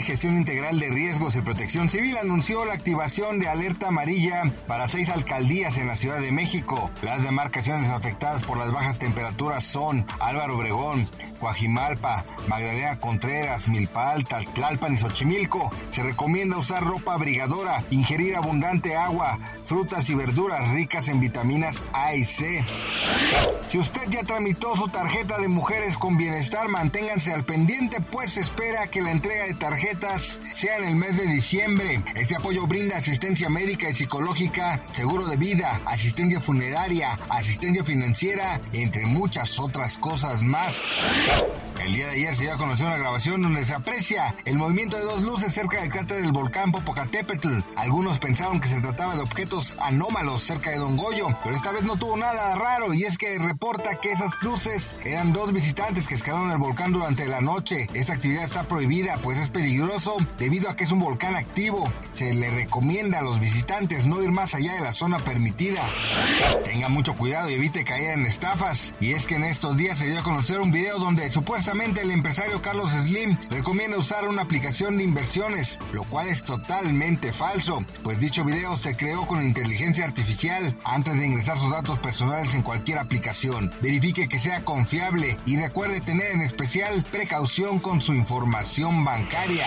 Gestión Integral de Riesgos y Protección Civil anunció la activación de alerta amarilla para seis alcaldías en la Ciudad de México. Las demarcaciones afectadas por las bajas temperaturas son Álvaro Obregón, Coajimalpa, Magdalena Contreras, Milpalta, Tlalpan y Xochimilco. Se recomienda usar ropa abrigadora, ingerir abundante agua, frutas y verduras ricas en vitaminas A y C. Si usted ya tramitó su tarjeta de mujeres con bienestar, manténganse al pendiente, pues se espera que la entrega de tarjetas sea en el mes de diciembre. Este apoyo brinda asistencia médica y psicológica, seguro de vida, asistencia funeraria, asistencia financiera, entre muchas otras cosas más. El día de ayer se dio a conocer una grabación donde se aprecia el movimiento de dos luces cerca del cráter del volcán Popocatépetl. Algunos pensaron que se trataba de objetos anómalos cerca de Don Goyo, pero esta vez no tuvo nada raro y es que reporta que esas luces eran dos visitantes que escalaron el volcán durante la noche. Esta actividad está prohibida pues es debido a que es un volcán activo. Se le recomienda a los visitantes no ir más allá de la zona permitida. Tenga mucho cuidado y evite caer en estafas. Y es que en estos días se dio a conocer un video donde supuestamente el empresario Carlos Slim recomienda usar una aplicación de inversiones, lo cual es totalmente falso, pues dicho video se creó con inteligencia artificial antes de ingresar sus datos personales en cualquier aplicación. Verifique que sea confiable y recuerde tener en especial precaución con su información bancaria.